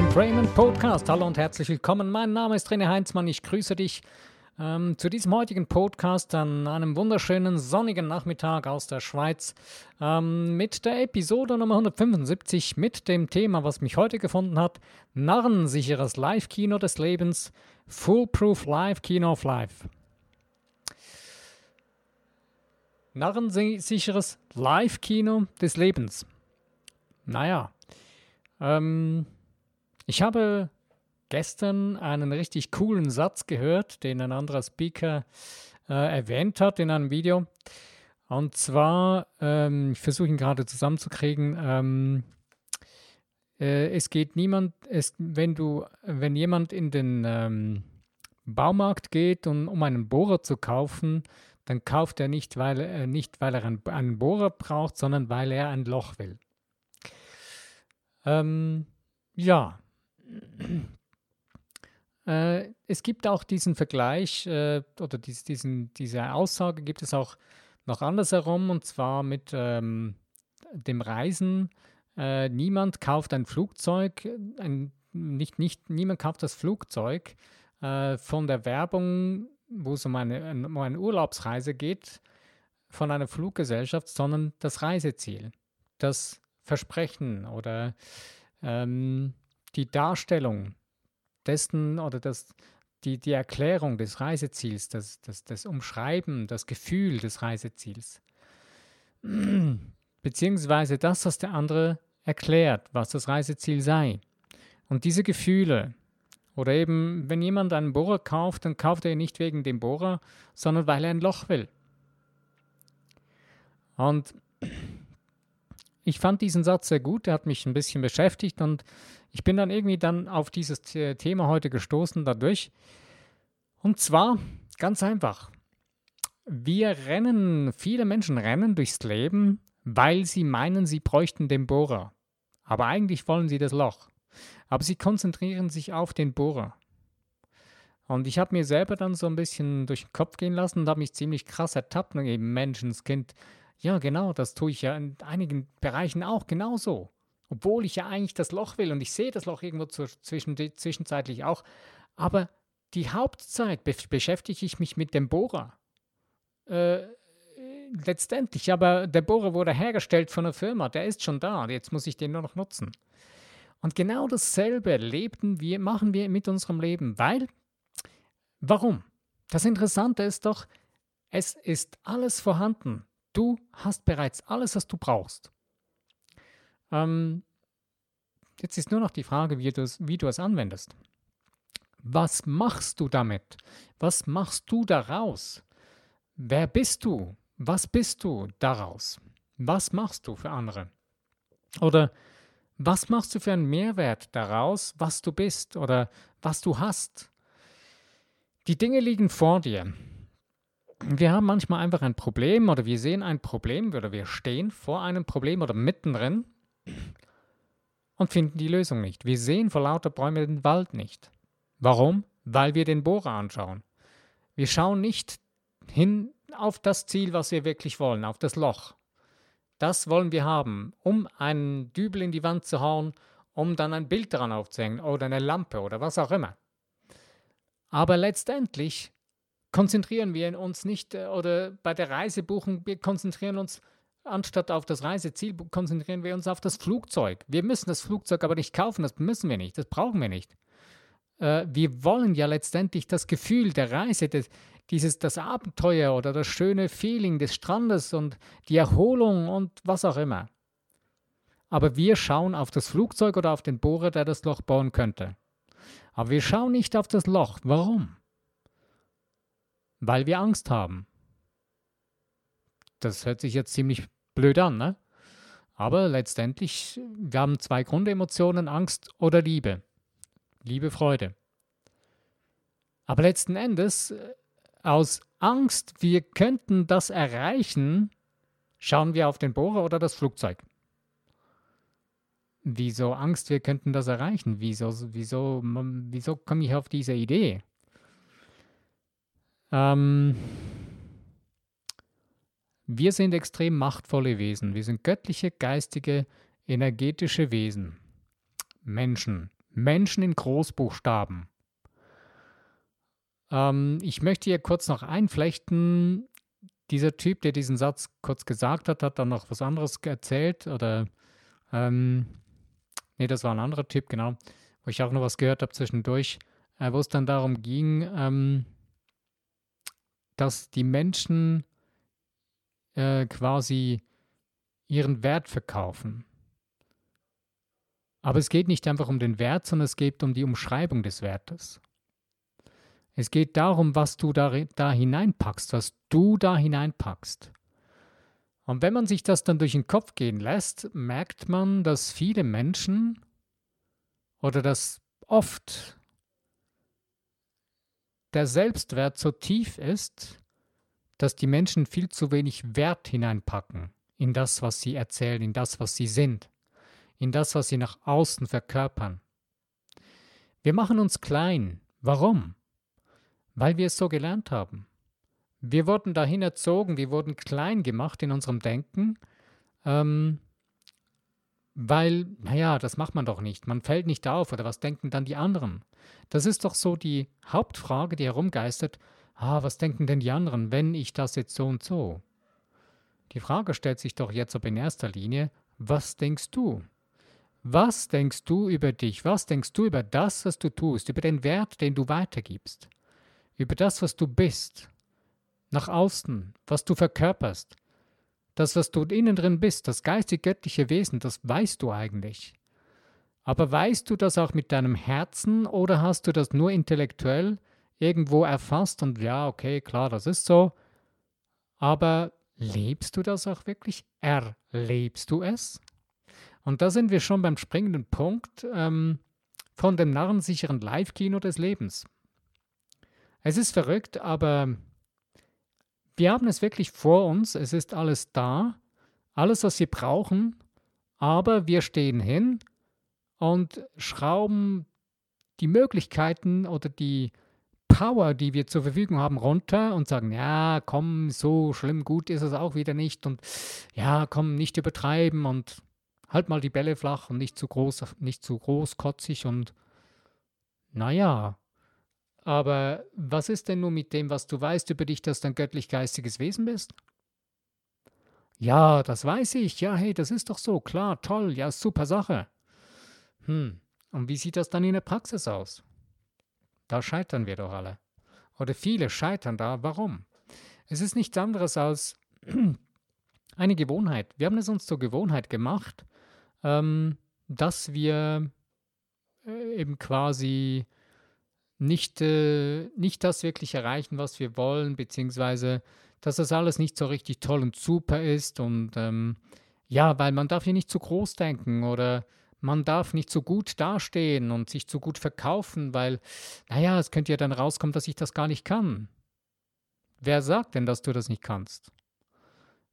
In Bremen Podcast. Hallo und herzlich willkommen. Mein Name ist René Heinzmann. Ich grüße dich ähm, zu diesem heutigen Podcast an einem wunderschönen sonnigen Nachmittag aus der Schweiz ähm, mit der Episode Nummer 175 mit dem Thema, was mich heute gefunden hat: Narrensicheres Live-Kino des Lebens, Foolproof Live-Kino of Life. Narrensicheres Live-Kino des Lebens. Naja, ähm, ich habe gestern einen richtig coolen Satz gehört, den ein anderer Speaker äh, erwähnt hat in einem Video. Und zwar, ähm, ich versuche ihn gerade zusammenzukriegen, ähm, äh, es geht niemand, es, wenn du, wenn jemand in den ähm, Baumarkt geht, und, um einen Bohrer zu kaufen, dann kauft er nicht, weil, äh, nicht, weil er einen, einen Bohrer braucht, sondern weil er ein Loch will. Ähm, ja. Äh, es gibt auch diesen Vergleich äh, oder dies, diesen, diese Aussage gibt es auch noch andersherum und zwar mit ähm, dem Reisen. Äh, niemand kauft ein Flugzeug, ein, nicht, nicht, niemand kauft das Flugzeug äh, von der Werbung, wo es um eine, um eine Urlaubsreise geht, von einer Fluggesellschaft, sondern das Reiseziel, das Versprechen oder ähm, die Darstellung dessen oder das, die, die Erklärung des Reiseziels, das, das, das Umschreiben, das Gefühl des Reiseziels. Beziehungsweise das, was der andere erklärt, was das Reiseziel sei. Und diese Gefühle, oder eben, wenn jemand einen Bohrer kauft, dann kauft er ihn nicht wegen dem Bohrer, sondern weil er ein Loch will. Und ich fand diesen Satz sehr gut, der hat mich ein bisschen beschäftigt und ich bin dann irgendwie dann auf dieses Thema heute gestoßen dadurch. Und zwar ganz einfach. Wir rennen, viele Menschen rennen durchs Leben, weil sie meinen, sie bräuchten den Bohrer. Aber eigentlich wollen sie das Loch. Aber sie konzentrieren sich auf den Bohrer. Und ich habe mir selber dann so ein bisschen durch den Kopf gehen lassen und habe mich ziemlich krass ertappt. Und eben Menschenskind, ja, genau, das tue ich ja in einigen Bereichen auch genauso. Obwohl ich ja eigentlich das Loch will und ich sehe das Loch irgendwo zwischen, zwischenzeitlich auch. Aber die Hauptzeit be beschäftige ich mich mit dem Bohrer. Äh, letztendlich, aber der Bohrer wurde hergestellt von einer Firma, der ist schon da, jetzt muss ich den nur noch nutzen. Und genau dasselbe lebten wir, machen wir mit unserem Leben, weil, warum? Das Interessante ist doch, es ist alles vorhanden. Du hast bereits alles, was du brauchst. Ähm, jetzt ist nur noch die Frage, wie, wie du es anwendest. Was machst du damit? Was machst du daraus? Wer bist du? Was bist du daraus? Was machst du für andere? Oder was machst du für einen Mehrwert daraus, was du bist oder was du hast? Die Dinge liegen vor dir wir haben manchmal einfach ein Problem oder wir sehen ein Problem oder wir stehen vor einem Problem oder mittendrin und finden die Lösung nicht. Wir sehen vor lauter Bäumen den Wald nicht. Warum? Weil wir den Bohrer anschauen. Wir schauen nicht hin auf das Ziel, was wir wirklich wollen, auf das Loch. Das wollen wir haben, um einen Dübel in die Wand zu hauen, um dann ein Bild daran aufzuhängen oder eine Lampe oder was auch immer. Aber letztendlich konzentrieren wir uns nicht äh, oder bei der Reisebuchung, wir konzentrieren uns anstatt auf das Reiseziel, konzentrieren wir uns auf das Flugzeug. Wir müssen das Flugzeug aber nicht kaufen, das müssen wir nicht, das brauchen wir nicht. Äh, wir wollen ja letztendlich das Gefühl der Reise, des, dieses, das Abenteuer oder das schöne Feeling des Strandes und die Erholung und was auch immer. Aber wir schauen auf das Flugzeug oder auf den Bohrer, der das Loch bauen könnte. Aber wir schauen nicht auf das Loch. Warum? Weil wir Angst haben. Das hört sich jetzt ziemlich blöd an, ne? Aber letztendlich, wir haben zwei Grundemotionen, Angst oder Liebe. Liebe, Freude. Aber letzten Endes, äh, aus Angst, wir könnten das erreichen, schauen wir auf den Bohrer oder das Flugzeug. Wieso Angst, wir könnten das erreichen? Wieso, wieso, wieso komme ich auf diese Idee? Ähm, wir sind extrem machtvolle Wesen. Wir sind göttliche, geistige, energetische Wesen. Menschen. Menschen in Großbuchstaben. Ähm, ich möchte hier kurz noch einflechten. Dieser Typ, der diesen Satz kurz gesagt hat, hat dann noch was anderes erzählt oder ähm, nee, das war ein anderer Typ, genau, wo ich auch noch was gehört habe zwischendurch, äh, wo es dann darum ging, ähm, dass die Menschen äh, quasi ihren Wert verkaufen. Aber es geht nicht einfach um den Wert, sondern es geht um die Umschreibung des Wertes. Es geht darum, was du da, da hineinpackst, was du da hineinpackst. Und wenn man sich das dann durch den Kopf gehen lässt, merkt man, dass viele Menschen oder dass oft der Selbstwert so tief ist, dass die Menschen viel zu wenig Wert hineinpacken in das, was sie erzählen, in das, was sie sind, in das, was sie nach außen verkörpern. Wir machen uns klein. Warum? Weil wir es so gelernt haben. Wir wurden dahin erzogen, wir wurden klein gemacht in unserem Denken, ähm, weil, naja, das macht man doch nicht. Man fällt nicht auf oder was denken dann die anderen? Das ist doch so die Hauptfrage, die herumgeistert. Ah, was denken denn die anderen, wenn ich das jetzt so und so? Die Frage stellt sich doch jetzt aber in erster Linie, was denkst du? Was denkst du über dich? Was denkst du über das, was du tust, über den Wert, den du weitergibst? Über das, was du bist? Nach außen, was du verkörperst? Das, was du innen drin bist, das geistig-göttliche Wesen, das weißt du eigentlich. Aber weißt du das auch mit deinem Herzen oder hast du das nur intellektuell irgendwo erfasst und ja, okay, klar, das ist so. Aber lebst du das auch wirklich? Erlebst du es? Und da sind wir schon beim springenden Punkt ähm, von dem narrensicheren Live-Kino des Lebens. Es ist verrückt, aber wir haben es wirklich vor uns, es ist alles da, alles, was wir brauchen, aber wir stehen hin und schrauben die Möglichkeiten oder die Power, die wir zur Verfügung haben, runter und sagen, ja, komm, so schlimm gut ist es auch wieder nicht und ja, komm, nicht übertreiben und halt mal die Bälle flach und nicht zu groß, nicht zu großkotzig und naja, aber was ist denn nun mit dem, was du weißt über dich, dass du ein göttlich-geistiges Wesen bist? Ja, das weiß ich. Ja, hey, das ist doch so. Klar, toll. Ja, super Sache. Hm, und wie sieht das dann in der Praxis aus? Da scheitern wir doch alle. Oder viele scheitern da. Warum? Es ist nichts anderes als eine Gewohnheit. Wir haben es uns zur Gewohnheit gemacht, ähm, dass wir äh, eben quasi nicht, äh, nicht das wirklich erreichen, was wir wollen, beziehungsweise dass das alles nicht so richtig toll und super ist. Und ähm, ja, weil man darf hier nicht zu groß denken oder man darf nicht so gut dastehen und sich zu gut verkaufen, weil, naja, es könnte ja dann rauskommen, dass ich das gar nicht kann. Wer sagt denn, dass du das nicht kannst?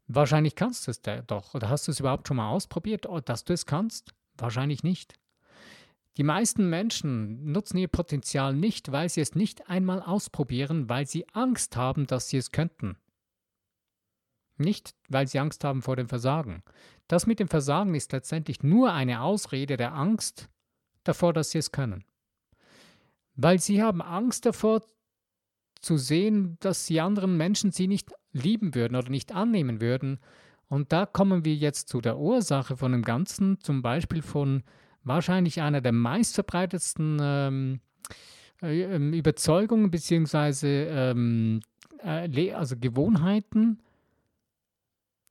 Wahrscheinlich kannst du es doch. Oder hast du es überhaupt schon mal ausprobiert, oh, dass du es kannst? Wahrscheinlich nicht. Die meisten Menschen nutzen ihr Potenzial nicht, weil sie es nicht einmal ausprobieren, weil sie Angst haben, dass sie es könnten. Nicht, weil sie Angst haben vor dem Versagen. Das mit dem Versagen ist letztendlich nur eine Ausrede der Angst davor, dass sie es können. Weil sie haben Angst davor zu sehen, dass die anderen Menschen sie nicht lieben würden oder nicht annehmen würden. Und da kommen wir jetzt zu der Ursache von dem Ganzen, zum Beispiel von wahrscheinlich einer der meistverbreitetsten ähm, äh, ähm, Überzeugungen bzw. Ähm, äh, also Gewohnheiten.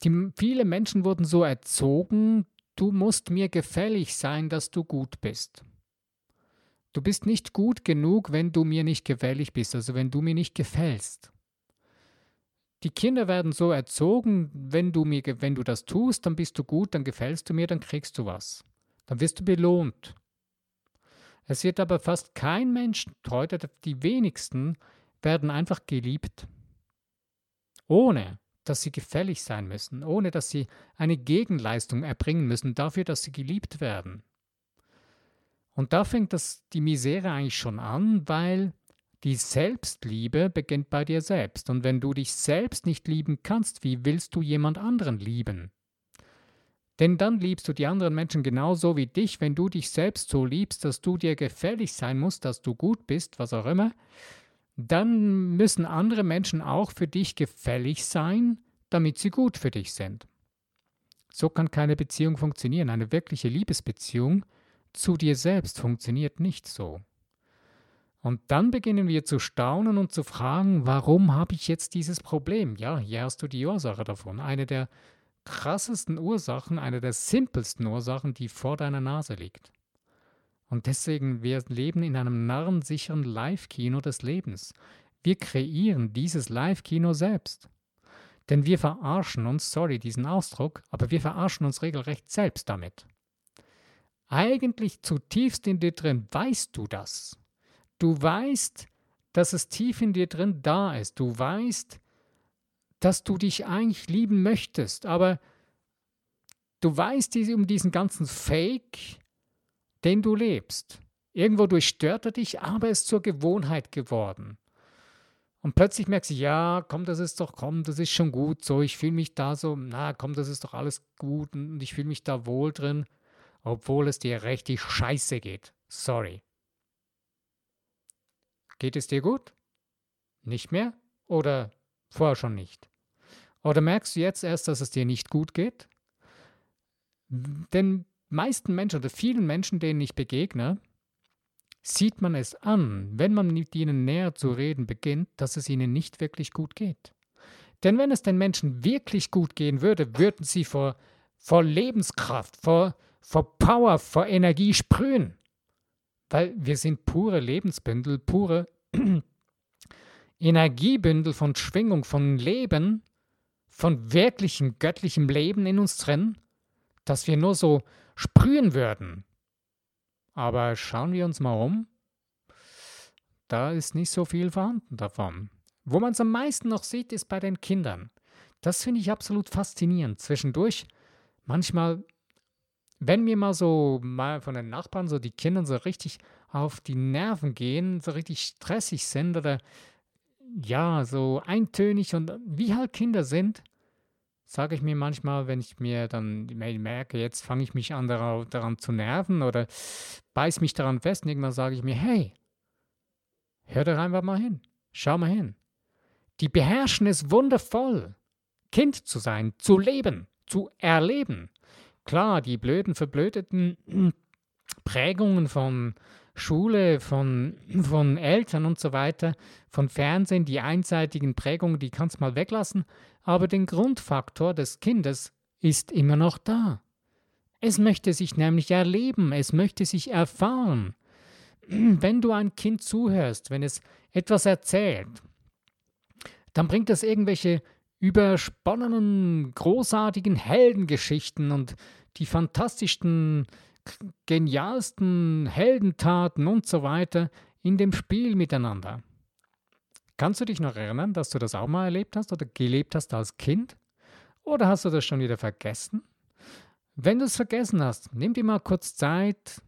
Die, viele Menschen wurden so erzogen, du musst mir gefällig sein, dass du gut bist. Du bist nicht gut genug, wenn du mir nicht gefällig bist, also wenn du mir nicht gefällst. Die Kinder werden so erzogen, wenn du mir, wenn du das tust, dann bist du gut, dann gefällst du mir, dann kriegst du was dann wirst du belohnt. Es wird aber fast kein Mensch, heute die wenigsten, werden einfach geliebt. Ohne dass sie gefällig sein müssen, ohne dass sie eine Gegenleistung erbringen müssen dafür, dass sie geliebt werden. Und da fängt das, die Misere eigentlich schon an, weil die Selbstliebe beginnt bei dir selbst. Und wenn du dich selbst nicht lieben kannst, wie willst du jemand anderen lieben? Denn dann liebst du die anderen Menschen genauso wie dich, wenn du dich selbst so liebst, dass du dir gefällig sein musst, dass du gut bist, was auch immer, dann müssen andere Menschen auch für dich gefällig sein, damit sie gut für dich sind. So kann keine Beziehung funktionieren. Eine wirkliche Liebesbeziehung zu dir selbst funktioniert nicht so. Und dann beginnen wir zu staunen und zu fragen, warum habe ich jetzt dieses Problem? Ja, hier hast du die Ursache davon. Eine der krassesten Ursachen, eine der simpelsten Ursachen, die vor deiner Nase liegt. Und deswegen, wir leben in einem narrensicheren Live-Kino des Lebens. Wir kreieren dieses Live-Kino selbst. Denn wir verarschen uns, sorry diesen Ausdruck, aber wir verarschen uns regelrecht selbst damit. Eigentlich zutiefst in dir drin weißt du das. Du weißt, dass es tief in dir drin da ist. Du weißt, dass du dich eigentlich lieben möchtest, aber du weißt um diesen ganzen Fake, den du lebst. Irgendwo durchstört er dich, aber es ist zur Gewohnheit geworden. Und plötzlich merkst du, ja, komm, das ist doch, komm, das ist schon gut, so, ich fühle mich da so, na, komm, das ist doch alles gut und ich fühle mich da wohl drin, obwohl es dir richtig scheiße geht. Sorry. Geht es dir gut? Nicht mehr? Oder vorher schon nicht? Oder merkst du jetzt erst, dass es dir nicht gut geht? Den meisten Menschen oder vielen Menschen, denen ich begegne, sieht man es an, wenn man mit ihnen näher zu reden beginnt, dass es ihnen nicht wirklich gut geht. Denn wenn es den Menschen wirklich gut gehen würde, würden sie vor, vor Lebenskraft, vor, vor Power, vor Energie sprühen. Weil wir sind pure Lebensbündel, pure Energiebündel von Schwingung, von Leben, von wirklichem göttlichem Leben in uns drin, dass wir nur so sprühen würden. Aber schauen wir uns mal um. Da ist nicht so viel vorhanden davon. Wo man es am meisten noch sieht, ist bei den Kindern. Das finde ich absolut faszinierend. Zwischendurch, manchmal, wenn mir mal so mal von den Nachbarn so die Kinder so richtig auf die Nerven gehen, so richtig stressig sind oder ja, so eintönig und wie halt Kinder sind, sage ich mir manchmal, wenn ich mir dann merke, jetzt fange ich mich an daran, daran zu nerven oder beiß mich daran fest und irgendwann sage ich mir, hey, hör doch einfach mal hin, schau mal hin. Die beherrschen es wundervoll, Kind zu sein, zu leben, zu erleben. Klar, die blöden, verblödeten Prägungen von Schule, von, von Eltern und so weiter, von Fernsehen, die einseitigen Prägungen, die kannst du mal weglassen, aber den Grundfaktor des Kindes ist immer noch da. Es möchte sich nämlich erleben, es möchte sich erfahren. Wenn du ein Kind zuhörst, wenn es etwas erzählt, dann bringt es irgendwelche übersponnenen, großartigen Heldengeschichten und die fantastischsten genialsten Heldentaten und so weiter in dem Spiel miteinander. Kannst du dich noch erinnern, dass du das auch mal erlebt hast oder gelebt hast als Kind? Oder hast du das schon wieder vergessen? Wenn du es vergessen hast, nimm dir mal kurz Zeit,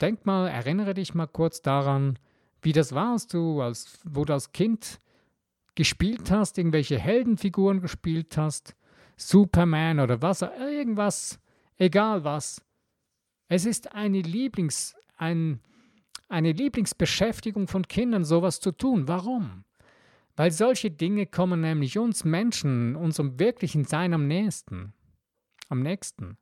denk mal, erinnere dich mal kurz daran, wie das war, als du als, wo du als Kind gespielt hast, irgendwelche Heldenfiguren gespielt hast, Superman oder was, irgendwas, egal was. Es ist eine, Lieblings, ein, eine Lieblingsbeschäftigung von Kindern, sowas zu tun. Warum? Weil solche Dinge kommen nämlich uns Menschen, unserem wirklichen Sein am nächsten. Am nächsten.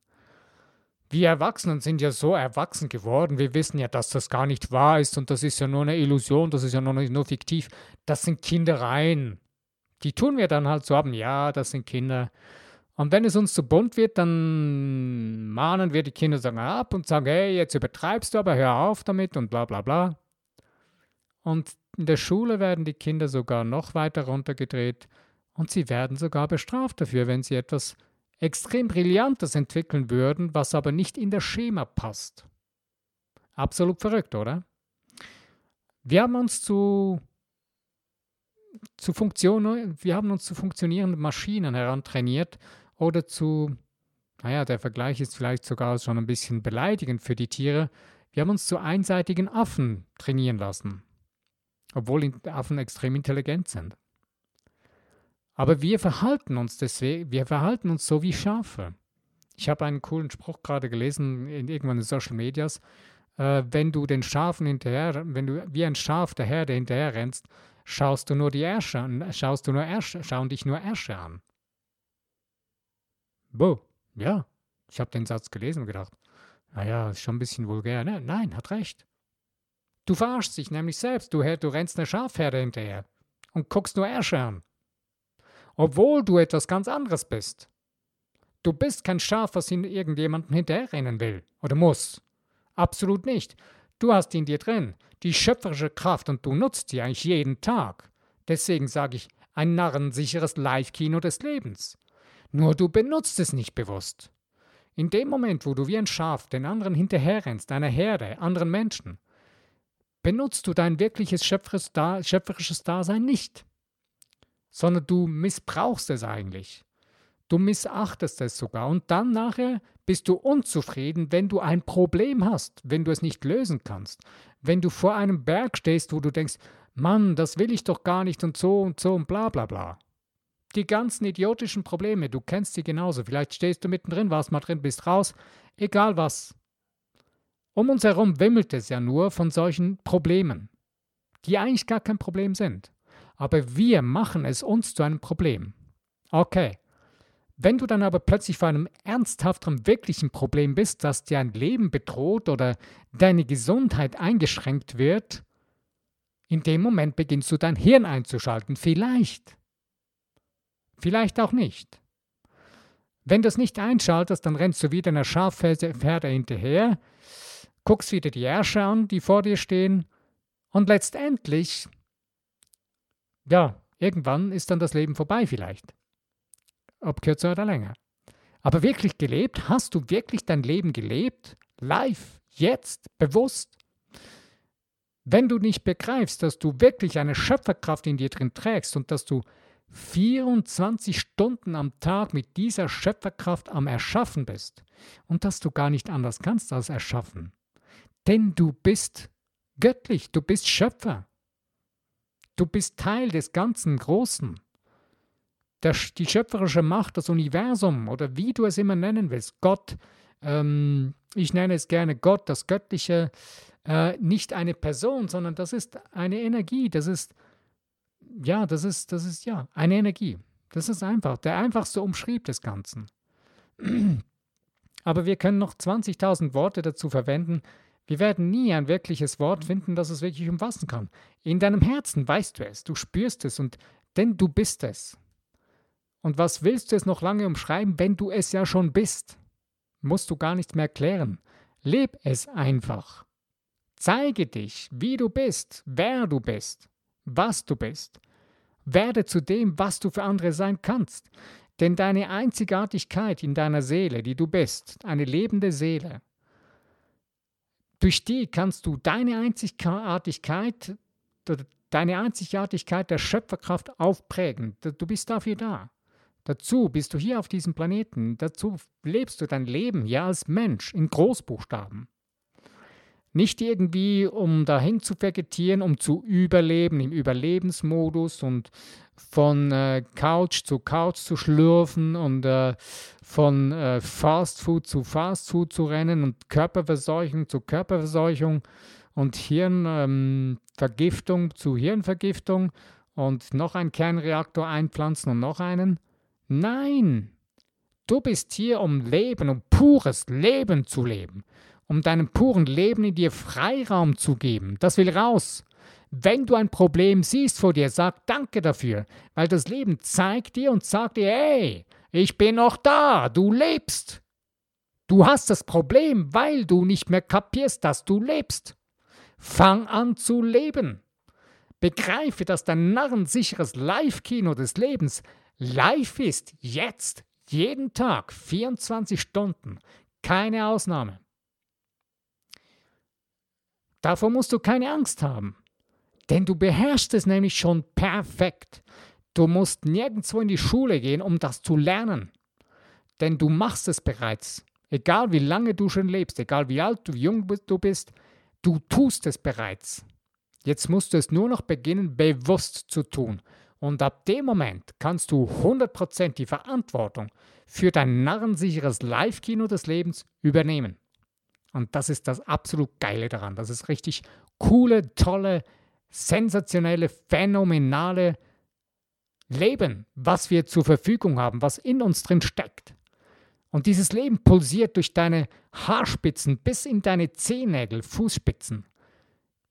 Wir Erwachsenen sind ja so erwachsen geworden, wir wissen ja, dass das gar nicht wahr ist und das ist ja nur eine Illusion, das ist ja nur, nur fiktiv. Das sind Kindereien. Die tun wir dann halt so haben, ja, das sind Kinder. Und wenn es uns zu bunt wird, dann mahnen wir die Kinder sagen ab und sagen, hey, jetzt übertreibst du, aber hör auf damit und bla bla bla. Und in der Schule werden die Kinder sogar noch weiter runtergedreht und sie werden sogar bestraft dafür, wenn sie etwas extrem Brillantes entwickeln würden, was aber nicht in das Schema passt. Absolut verrückt, oder? Wir haben uns zu, zu Funktionen, wir haben uns zu funktionierenden Maschinen herantrainiert oder zu, naja, der Vergleich ist vielleicht sogar schon ein bisschen beleidigend für die Tiere, wir haben uns zu einseitigen Affen trainieren lassen, obwohl Affen extrem intelligent sind. Aber wir verhalten uns deswegen, wir verhalten uns so wie Schafe. Ich habe einen coolen Spruch gerade gelesen in irgendwann in Social Medias. Äh, wenn du den Schafen hinterher, wenn du wie ein Schaf der Herde hinterher rennst, schaust du nur die Ärsche an, schaust du nur Ärsche, schauen dich nur Ärsche an. Boah, ja, ich habe den Satz gelesen und gedacht, naja, ist schon ein bisschen vulgär. Ne? Nein, hat recht. Du verarschst dich nämlich selbst. Du, du rennst eine Schafherde hinterher und guckst nur Ärsche an. Obwohl du etwas ganz anderes bist. Du bist kein Schaf, was irgendjemandem hinterherrennen will oder muss. Absolut nicht. Du hast in dir drin die schöpferische Kraft und du nutzt sie eigentlich jeden Tag. Deswegen sage ich, ein narrensicheres Live-Kino des Lebens. Nur du benutzt es nicht bewusst. In dem Moment, wo du wie ein Schaf den anderen hinterherrennst, einer Herde, anderen Menschen, benutzt du dein wirkliches schöpferisches Dasein nicht, sondern du missbrauchst es eigentlich. Du missachtest es sogar und dann nachher bist du unzufrieden, wenn du ein Problem hast, wenn du es nicht lösen kannst, wenn du vor einem Berg stehst, wo du denkst, Mann, das will ich doch gar nicht und so und so und bla bla bla. Die ganzen idiotischen Probleme, du kennst sie genauso. Vielleicht stehst du mittendrin, warst mal drin, bist raus, egal was. Um uns herum wimmelt es ja nur von solchen Problemen, die eigentlich gar kein Problem sind. Aber wir machen es uns zu einem Problem. Okay. Wenn du dann aber plötzlich vor einem ernsthafteren, wirklichen Problem bist, das dir ein Leben bedroht oder deine Gesundheit eingeschränkt wird, in dem Moment beginnst du dein Hirn einzuschalten. Vielleicht. Vielleicht auch nicht. Wenn du es nicht einschaltest, dann rennst du wieder einer Schafherde hinterher, guckst wieder die Ärsche an, die vor dir stehen, und letztendlich, ja, irgendwann ist dann das Leben vorbei vielleicht. Ob kürzer oder länger. Aber wirklich gelebt, hast du wirklich dein Leben gelebt? Live, jetzt, bewusst? Wenn du nicht begreifst, dass du wirklich eine Schöpferkraft in dir drin trägst und dass du 24 Stunden am Tag mit dieser Schöpferkraft am Erschaffen bist und dass du gar nicht anders kannst als erschaffen. Denn du bist göttlich, du bist Schöpfer. Du bist Teil des ganzen Großen. Der, die schöpferische Macht, das Universum oder wie du es immer nennen willst, Gott, ähm, ich nenne es gerne Gott, das Göttliche, äh, nicht eine Person, sondern das ist eine Energie, das ist ja, das ist, das ist ja eine Energie. Das ist einfach. Der einfachste Umschrieb des Ganzen. Aber wir können noch 20.000 Worte dazu verwenden. Wir werden nie ein wirkliches Wort finden, das es wirklich umfassen kann. In deinem Herzen weißt du es, du spürst es und denn du bist es. Und was willst du es noch lange umschreiben, wenn du es ja schon bist? Musst du gar nichts mehr klären. Leb es einfach. Zeige dich, wie du bist, wer du bist was du bist. Werde zu dem, was du für andere sein kannst. Denn deine Einzigartigkeit in deiner Seele, die du bist, eine lebende Seele, durch die kannst du deine Einzigartigkeit, deine Einzigartigkeit der Schöpferkraft aufprägen. Du bist dafür da. Dazu bist du hier auf diesem Planeten. Dazu lebst du dein Leben ja als Mensch in Großbuchstaben. Nicht irgendwie, um dahin zu vegetieren, um zu überleben, im Überlebensmodus und von äh, Couch zu Couch zu schlürfen und äh, von äh, Fast Food zu Fast Food zu rennen und Körperverseuchung zu Körperverseuchung und Hirnvergiftung ähm, zu Hirnvergiftung und noch einen Kernreaktor einpflanzen und noch einen. Nein! Du bist hier, um Leben, um pures Leben zu leben um deinem puren Leben in dir Freiraum zu geben. Das will raus. Wenn du ein Problem siehst vor dir, sag Danke dafür, weil das Leben zeigt dir und sagt dir, hey, ich bin noch da, du lebst. Du hast das Problem, weil du nicht mehr kapierst, dass du lebst. Fang an zu leben. Begreife, dass dein narrensicheres Live-Kino des Lebens live ist, jetzt, jeden Tag, 24 Stunden, keine Ausnahme. Davor musst du keine Angst haben. Denn du beherrschst es nämlich schon perfekt. Du musst nirgendwo in die Schule gehen, um das zu lernen. Denn du machst es bereits. Egal wie lange du schon lebst, egal wie alt, wie jung du bist, du tust es bereits. Jetzt musst du es nur noch beginnen, bewusst zu tun. Und ab dem Moment kannst du 100% die Verantwortung für dein narrensicheres Live-Kino des Lebens übernehmen. Und das ist das absolut Geile daran. Das ist richtig coole, tolle, sensationelle, phänomenale Leben, was wir zur Verfügung haben, was in uns drin steckt. Und dieses Leben pulsiert durch deine Haarspitzen bis in deine Zehennägel, Fußspitzen,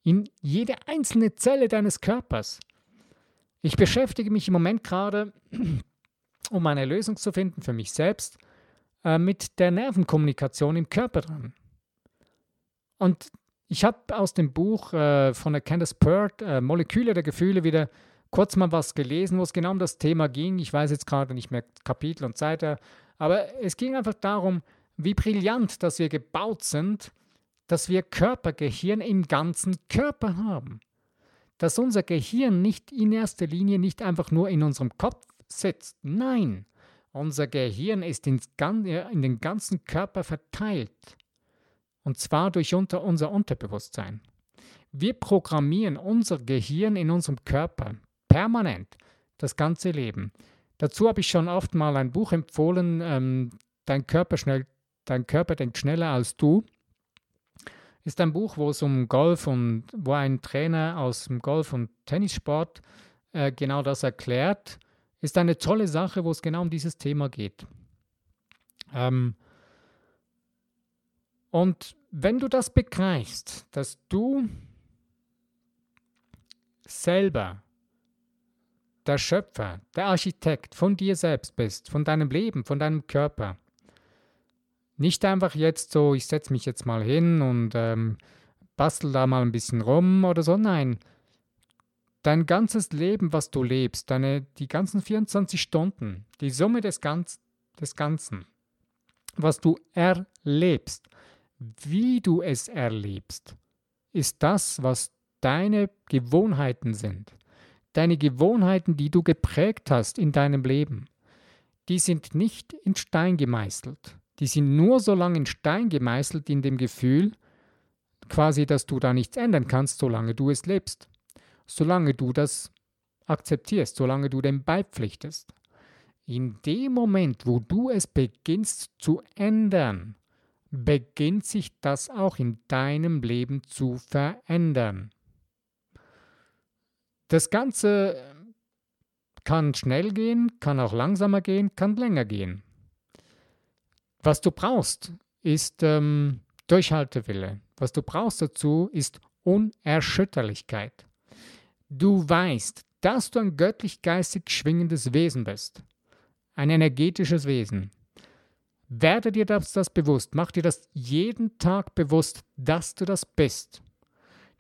in jede einzelne Zelle deines Körpers. Ich beschäftige mich im Moment gerade, um eine Lösung zu finden für mich selbst, äh, mit der Nervenkommunikation im Körper dran. Und ich habe aus dem Buch äh, von der Candace Pert, äh, Moleküle der Gefühle, wieder kurz mal was gelesen, wo es genau um das Thema ging. Ich weiß jetzt gerade nicht mehr Kapitel und Seite, aber es ging einfach darum, wie brillant, dass wir gebaut sind, dass wir Körpergehirn im ganzen Körper haben. Dass unser Gehirn nicht in erster Linie nicht einfach nur in unserem Kopf sitzt. Nein, unser Gehirn ist in den ganzen Körper verteilt. Und zwar durch unter unser Unterbewusstsein. Wir programmieren unser Gehirn in unserem Körper permanent das ganze Leben. Dazu habe ich schon oft mal ein Buch empfohlen, ähm, Dein Körper schnell, dein Körper denkt schneller als du. Ist ein Buch, wo es um Golf und wo ein Trainer aus dem Golf- und Tennissport äh, genau das erklärt. Ist eine tolle Sache, wo es genau um dieses Thema geht. Ähm, und wenn du das begreifst, dass du selber der Schöpfer, der Architekt von dir selbst bist, von deinem Leben, von deinem Körper. Nicht einfach jetzt so, ich setze mich jetzt mal hin und ähm, bastel da mal ein bisschen rum oder so. Nein, dein ganzes Leben, was du lebst, deine, die ganzen 24 Stunden, die Summe des, Ganz, des Ganzen, was du erlebst, wie du es erlebst, ist das, was deine Gewohnheiten sind deine Gewohnheiten, die du geprägt hast in deinem Leben, die sind nicht in Stein gemeißelt. Die sind nur so lange in Stein gemeißelt in dem Gefühl, quasi, dass du da nichts ändern kannst, solange du es lebst. Solange du das akzeptierst, solange du dem beipflichtest. In dem Moment, wo du es beginnst zu ändern, beginnt sich das auch in deinem Leben zu verändern. Das Ganze kann schnell gehen, kann auch langsamer gehen, kann länger gehen. Was du brauchst, ist ähm, Durchhaltewille. Was du brauchst dazu, ist Unerschütterlichkeit. Du weißt, dass du ein göttlich-geistig schwingendes Wesen bist. Ein energetisches Wesen. Werde dir das, das bewusst. Mach dir das jeden Tag bewusst, dass du das bist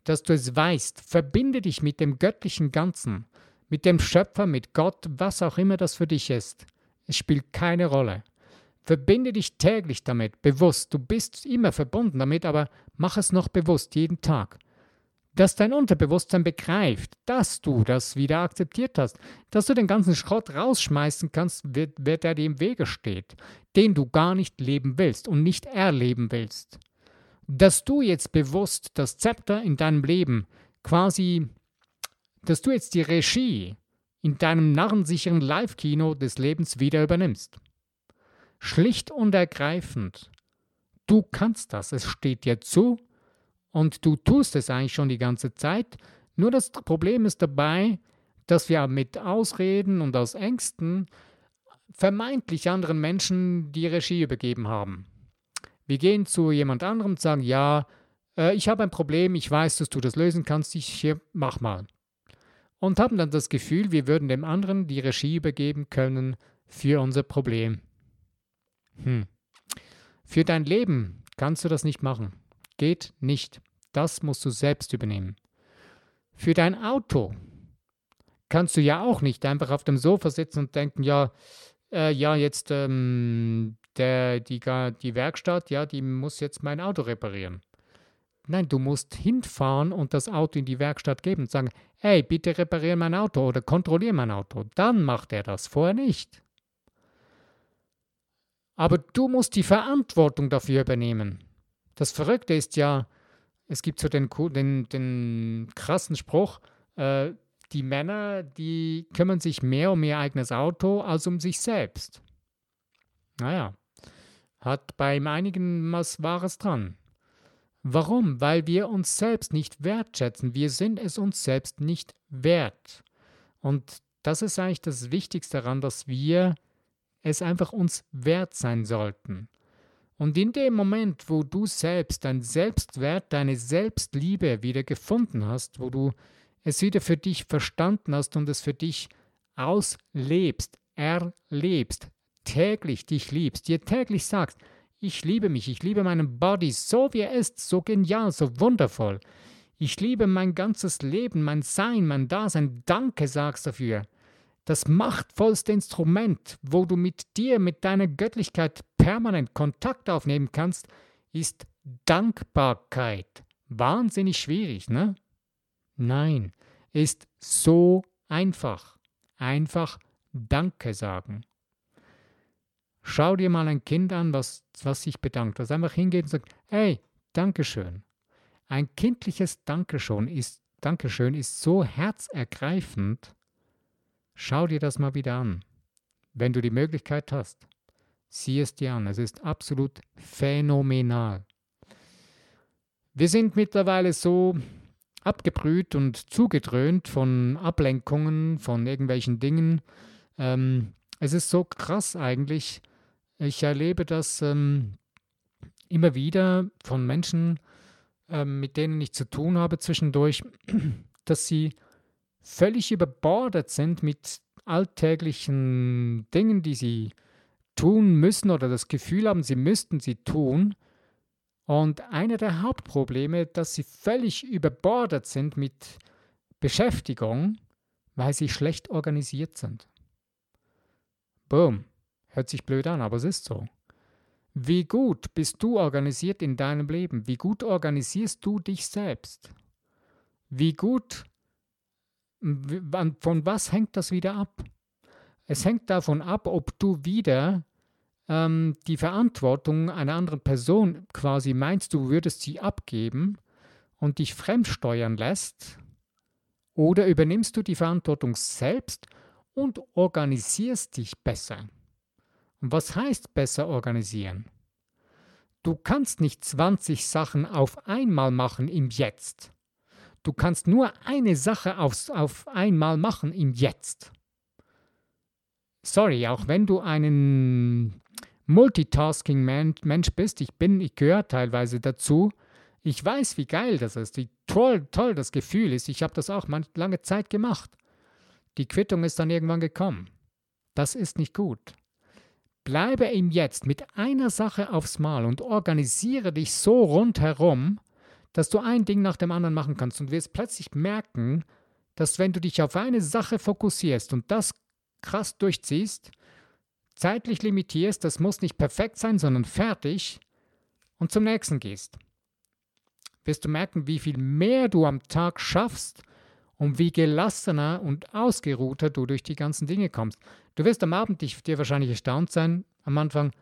dass du es weißt. Verbinde dich mit dem göttlichen Ganzen, mit dem Schöpfer, mit Gott, was auch immer das für dich ist. Es spielt keine Rolle. Verbinde dich täglich damit, bewusst. Du bist immer verbunden damit, aber mach es noch bewusst, jeden Tag. Dass dein Unterbewusstsein begreift, dass du das wieder akzeptiert hast, dass du den ganzen Schrott rausschmeißen kannst, wer, wer der dir im Wege steht, den du gar nicht leben willst und nicht erleben willst dass du jetzt bewusst das Zepter in deinem Leben quasi, dass du jetzt die Regie in deinem narrensicheren Live-Kino des Lebens wieder übernimmst. Schlicht und ergreifend. Du kannst das, es steht dir zu und du tust es eigentlich schon die ganze Zeit. Nur das Problem ist dabei, dass wir mit Ausreden und aus Ängsten vermeintlich anderen Menschen die Regie übergeben haben. Wir gehen zu jemand anderem und sagen, ja, äh, ich habe ein Problem, ich weiß, dass du das lösen kannst, ich hier, mach mal. Und haben dann das Gefühl, wir würden dem anderen die Regie übergeben können für unser Problem. Hm. Für dein Leben kannst du das nicht machen. Geht nicht. Das musst du selbst übernehmen. Für dein Auto kannst du ja auch nicht einfach auf dem Sofa sitzen und denken, ja, äh, ja, jetzt ähm, der, die, die Werkstatt, ja, die muss jetzt mein Auto reparieren. Nein, du musst hinfahren und das Auto in die Werkstatt geben und sagen, hey, bitte repariere mein Auto oder kontrolliere mein Auto. Dann macht er das, vorher nicht. Aber du musst die Verantwortung dafür übernehmen. Das Verrückte ist ja, es gibt so den, den, den krassen Spruch, äh, die Männer, die kümmern sich mehr um ihr eigenes Auto als um sich selbst. Naja, hat bei einigen was Wahres dran. Warum? Weil wir uns selbst nicht wertschätzen. Wir sind es uns selbst nicht wert. Und das ist eigentlich das Wichtigste daran, dass wir es einfach uns wert sein sollten. Und in dem Moment, wo du selbst dein Selbstwert, deine Selbstliebe wieder gefunden hast, wo du es wieder für dich verstanden hast und es für dich auslebst, erlebst, täglich dich liebst, dir täglich sagst, ich liebe mich, ich liebe meinen Body so wie er ist, so genial, so wundervoll. Ich liebe mein ganzes Leben, mein Sein, mein Dasein. Danke sagst dafür. Das machtvollste Instrument, wo du mit dir, mit deiner Göttlichkeit permanent Kontakt aufnehmen kannst, ist Dankbarkeit. Wahnsinnig schwierig, ne? Nein, ist so einfach. Einfach Danke sagen. Schau dir mal ein Kind an, was, was sich bedankt, was einfach hingeht und sagt, hey, Dankeschön. Ein kindliches Dankeschön ist, Dankeschön ist so herzergreifend. Schau dir das mal wieder an, wenn du die Möglichkeit hast. Sieh es dir an, es ist absolut phänomenal. Wir sind mittlerweile so abgebrüht und zugedröhnt von Ablenkungen, von irgendwelchen Dingen. Ähm, es ist so krass eigentlich. Ich erlebe das ähm, immer wieder von Menschen, ähm, mit denen ich zu tun habe zwischendurch, dass sie völlig überbordet sind mit alltäglichen Dingen, die sie tun müssen oder das Gefühl haben, sie müssten sie tun. Und einer der Hauptprobleme, dass sie völlig überbordet sind mit Beschäftigung, weil sie schlecht organisiert sind. Boom. Hört sich blöd an, aber es ist so. Wie gut bist du organisiert in deinem Leben? Wie gut organisierst du dich selbst? Wie gut, von was hängt das wieder ab? Es hängt davon ab, ob du wieder ähm, die Verantwortung einer anderen Person quasi meinst, du würdest sie abgeben und dich fremdsteuern lässt, oder übernimmst du die Verantwortung selbst und organisierst dich besser. Und was heißt besser organisieren? Du kannst nicht 20 Sachen auf einmal machen im Jetzt. Du kannst nur eine Sache auf, auf einmal machen im Jetzt. Sorry, auch wenn du einen Multitasking-Mensch bist, ich bin, ich gehöre teilweise dazu. Ich weiß, wie geil das ist, wie toll, toll das Gefühl ist. Ich habe das auch lange Zeit gemacht. Die Quittung ist dann irgendwann gekommen. Das ist nicht gut. Bleibe im Jetzt mit einer Sache aufs Mal und organisiere dich so rundherum, dass du ein Ding nach dem anderen machen kannst und wirst plötzlich merken, dass wenn du dich auf eine Sache fokussierst und das krass durchziehst, zeitlich limitierst, das muss nicht perfekt sein, sondern fertig und zum nächsten gehst, wirst du merken, wie viel mehr du am Tag schaffst und wie gelassener und ausgeruhter du durch die ganzen Dinge kommst. Du wirst am Abend dich, dir wahrscheinlich erstaunt sein, am Anfang,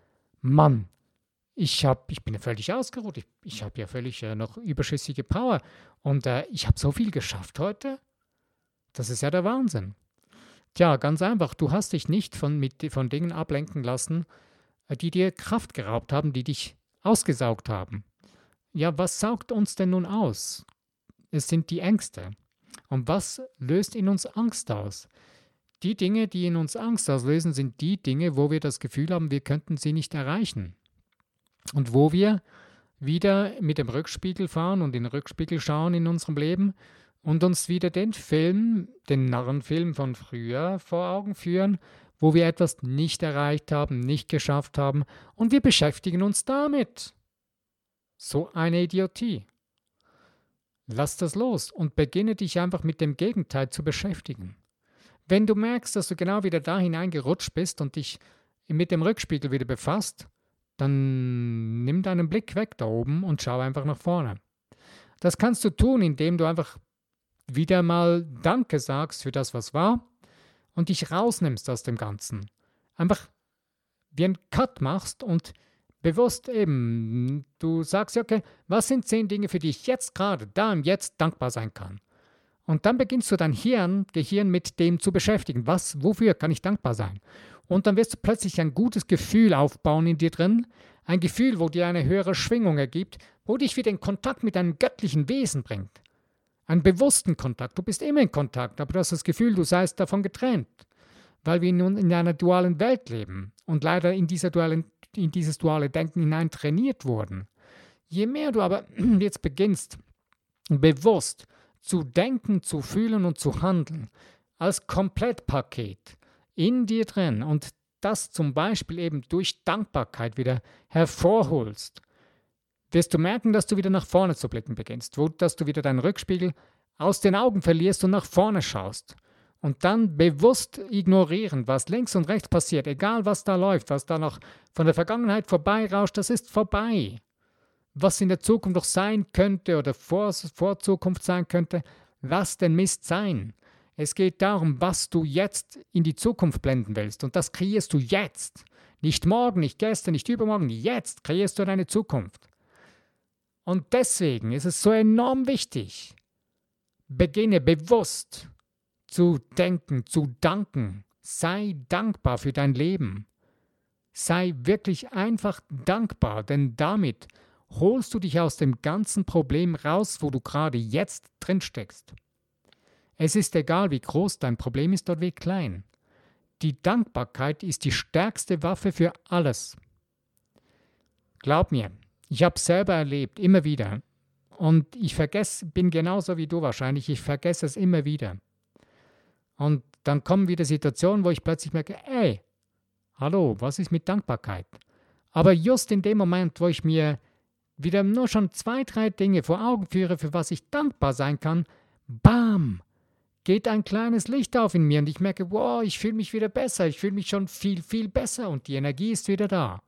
Mann, ich, hab, ich bin ja völlig ausgeruht, ich, ich habe ja völlig äh, noch überschüssige Power und äh, ich habe so viel geschafft heute. Das ist ja der Wahnsinn. Tja, ganz einfach, du hast dich nicht von, mit, von Dingen ablenken lassen, äh, die dir Kraft geraubt haben, die dich ausgesaugt haben. Ja, was saugt uns denn nun aus? Es sind die Ängste. Und was löst in uns Angst aus? Die Dinge, die in uns Angst auslösen, sind die Dinge, wo wir das Gefühl haben, wir könnten sie nicht erreichen. Und wo wir wieder mit dem Rückspiegel fahren und in den Rückspiegel schauen in unserem Leben und uns wieder den Film, den Narrenfilm von früher vor Augen führen, wo wir etwas nicht erreicht haben, nicht geschafft haben und wir beschäftigen uns damit. So eine Idiotie. Lass das los und beginne dich einfach mit dem Gegenteil zu beschäftigen. Wenn du merkst, dass du genau wieder da hineingerutscht bist und dich mit dem Rückspiegel wieder befasst, dann nimm deinen Blick weg da oben und schau einfach nach vorne. Das kannst du tun, indem du einfach wieder mal Danke sagst für das, was war und dich rausnimmst aus dem Ganzen. Einfach wie ein Cut machst und bewusst eben, du sagst, okay, was sind zehn Dinge, für die ich jetzt gerade, da im Jetzt dankbar sein kann? Und dann beginnst du dein Hirn, Gehirn mit dem zu beschäftigen. Was, wofür kann ich dankbar sein? Und dann wirst du plötzlich ein gutes Gefühl aufbauen in dir drin, ein Gefühl, wo dir eine höhere Schwingung ergibt, wo dich wieder in Kontakt mit einem göttlichen Wesen bringt. Einen bewussten Kontakt. Du bist immer in Kontakt, aber du hast das Gefühl, du seist davon getrennt, weil wir nun in einer dualen Welt leben und leider in, dualen, in dieses duale Denken hinein trainiert wurden. Je mehr du aber jetzt beginnst, bewusst zu denken, zu fühlen und zu handeln, als Komplettpaket in dir drin und das zum Beispiel eben durch Dankbarkeit wieder hervorholst, wirst du merken, dass du wieder nach vorne zu blicken beginnst, wo, dass du wieder deinen Rückspiegel aus den Augen verlierst und nach vorne schaust. Und dann bewusst ignorieren, was links und rechts passiert, egal was da läuft, was da noch von der Vergangenheit vorbeirauscht, das ist vorbei. Was in der Zukunft noch sein könnte oder vor, vor Zukunft sein könnte, lass den Mist sein. Es geht darum, was du jetzt in die Zukunft blenden willst. Und das kreierst du jetzt. Nicht morgen, nicht gestern, nicht übermorgen. Jetzt kreierst du deine Zukunft. Und deswegen ist es so enorm wichtig, beginne bewusst zu denken, zu danken. Sei dankbar für dein Leben. Sei wirklich einfach dankbar, denn damit holst du dich aus dem ganzen Problem raus, wo du gerade jetzt drin steckst. Es ist egal, wie groß dein Problem ist oder wie klein. Die Dankbarkeit ist die stärkste Waffe für alles. Glaub mir, ich habe es selber erlebt, immer wieder. Und ich vergesse, bin genauso wie du wahrscheinlich, ich vergesse es immer wieder. Und dann kommen wieder Situationen, wo ich plötzlich merke, ey, hallo, was ist mit Dankbarkeit? Aber just in dem Moment, wo ich mir wieder nur schon zwei, drei Dinge vor Augen führe, für was ich dankbar sein kann, bam, geht ein kleines Licht auf in mir und ich merke, wow, ich fühle mich wieder besser, ich fühle mich schon viel, viel besser und die Energie ist wieder da.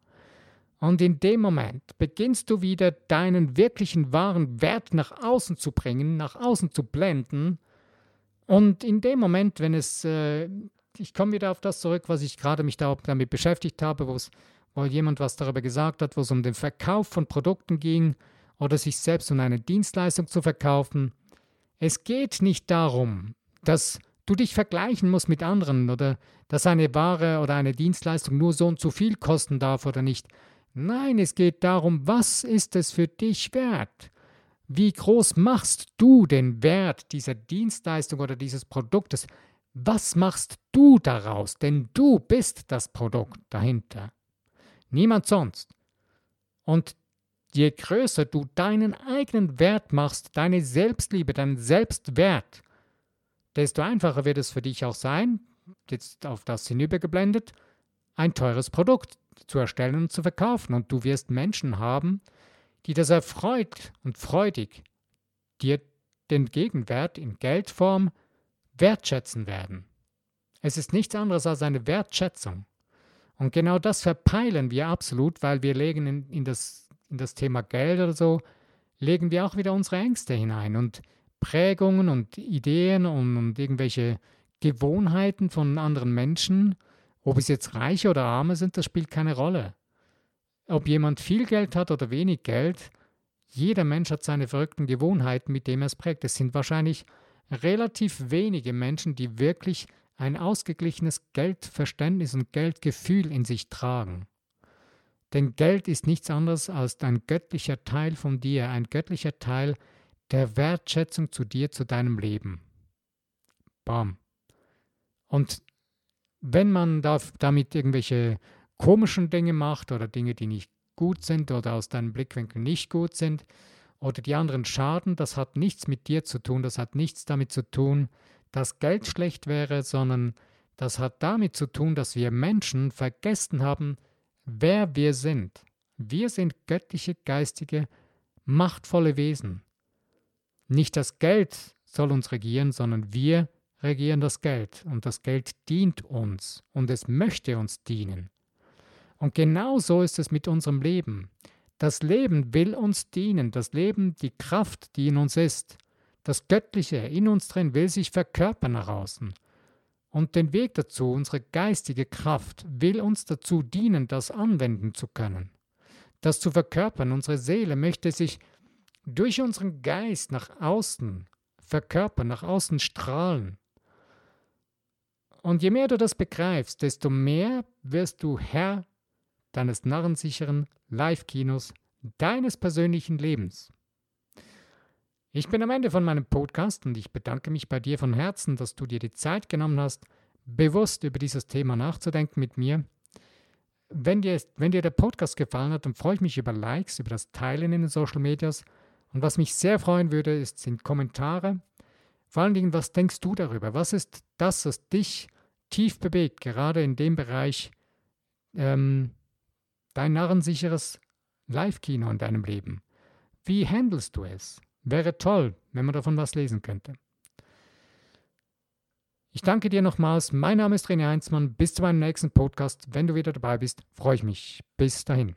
Und in dem Moment beginnst du wieder deinen wirklichen wahren Wert nach außen zu bringen, nach außen zu blenden. Und in dem Moment, wenn es, äh, ich komme wieder auf das zurück, was ich gerade mich damit beschäftigt habe, wo es wo jemand was darüber gesagt hat, wo es um den Verkauf von Produkten ging oder sich selbst um eine Dienstleistung zu verkaufen. Es geht nicht darum, dass du dich vergleichen musst mit anderen oder dass eine Ware oder eine Dienstleistung nur so und so viel kosten darf oder nicht. Nein, es geht darum, was ist es für dich wert? Wie groß machst du den Wert dieser Dienstleistung oder dieses Produktes? Was machst du daraus? Denn du bist das Produkt dahinter. Niemand sonst. Und je größer du deinen eigenen Wert machst, deine Selbstliebe, deinen Selbstwert, desto einfacher wird es für dich auch sein, jetzt auf das hinübergeblendet, ein teures Produkt zu erstellen und zu verkaufen. Und du wirst Menschen haben, die das erfreut und freudig dir den Gegenwert in Geldform wertschätzen werden. Es ist nichts anderes als eine Wertschätzung. Und genau das verpeilen wir absolut, weil wir legen in, in, das, in das Thema Geld oder so, legen wir auch wieder unsere Ängste hinein und Prägungen und Ideen und, und irgendwelche Gewohnheiten von anderen Menschen. Ob es jetzt Reiche oder Arme sind, das spielt keine Rolle. Ob jemand viel Geld hat oder wenig Geld, jeder Mensch hat seine verrückten Gewohnheiten, mit denen er es prägt. Es sind wahrscheinlich relativ wenige Menschen, die wirklich ein ausgeglichenes Geldverständnis und Geldgefühl in sich tragen. Denn Geld ist nichts anderes als ein göttlicher Teil von dir, ein göttlicher Teil der Wertschätzung zu dir, zu deinem Leben. Bam. Und wenn man da, damit irgendwelche komischen Dinge macht oder Dinge, die nicht gut sind oder aus deinem Blickwinkel nicht gut sind oder die anderen schaden, das hat nichts mit dir zu tun, das hat nichts damit zu tun, dass Geld schlecht wäre, sondern das hat damit zu tun, dass wir Menschen vergessen haben, wer wir sind. Wir sind göttliche, geistige, machtvolle Wesen. Nicht das Geld soll uns regieren, sondern wir regieren das Geld und das Geld dient uns und es möchte uns dienen. Und genau so ist es mit unserem Leben. Das Leben will uns dienen, das Leben, die Kraft, die in uns ist, das Göttliche in uns drin will sich verkörpern nach außen. Und den Weg dazu, unsere geistige Kraft, will uns dazu dienen, das anwenden zu können. Das zu verkörpern, unsere Seele möchte sich durch unseren Geist nach außen verkörpern, nach außen strahlen. Und je mehr du das begreifst, desto mehr wirst du Herr deines narrensicheren Live-Kinos, deines persönlichen Lebens. Ich bin am Ende von meinem Podcast und ich bedanke mich bei dir von Herzen, dass du dir die Zeit genommen hast, bewusst über dieses Thema nachzudenken mit mir. Wenn dir, wenn dir der Podcast gefallen hat, dann freue ich mich über Likes, über das Teilen in den Social Medias. Und was mich sehr freuen würde, ist, sind Kommentare. Vor allen Dingen, was denkst du darüber? Was ist das, was dich tief bewegt, gerade in dem Bereich ähm, dein narrensicheres Live-Kino in deinem Leben? Wie handelst du es? Wäre toll, wenn man davon was lesen könnte. Ich danke dir nochmals. Mein Name ist René Heinzmann. Bis zu meinem nächsten Podcast. Wenn du wieder dabei bist, freue ich mich. Bis dahin.